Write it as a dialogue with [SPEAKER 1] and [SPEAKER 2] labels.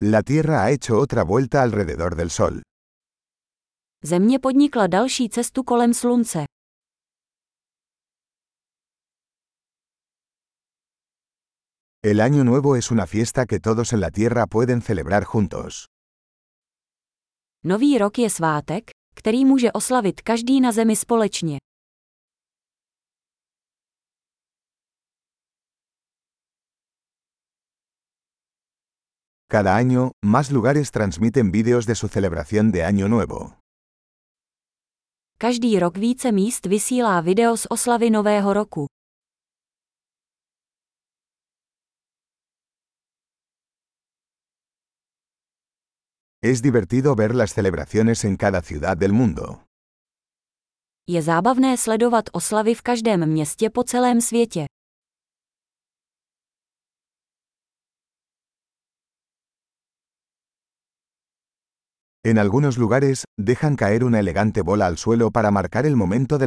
[SPEAKER 1] La Tierra ha hecho otra vuelta alrededor del Sol.
[SPEAKER 2] Země podnikla další cestu kolem slunce.
[SPEAKER 1] El Año Nuevo es una fiesta que todos en la Tierra pueden celebrar juntos.
[SPEAKER 2] Nový rok je svátek, který může oslavit každý na zemi společně.
[SPEAKER 1] Cada año, más lugares transmiten vídeos de su celebración de Año Nuevo.
[SPEAKER 2] Každý rok více míst vysílá video z oslavy Nového roku.
[SPEAKER 1] Es divertido ver las celebraciones en cada ciudad del mundo.
[SPEAKER 2] Je zábavné sledovat oslavy v každém městě po celém světě.
[SPEAKER 1] En algunos lugares, dejan caer una elegante bola al suelo para marcar el momento de la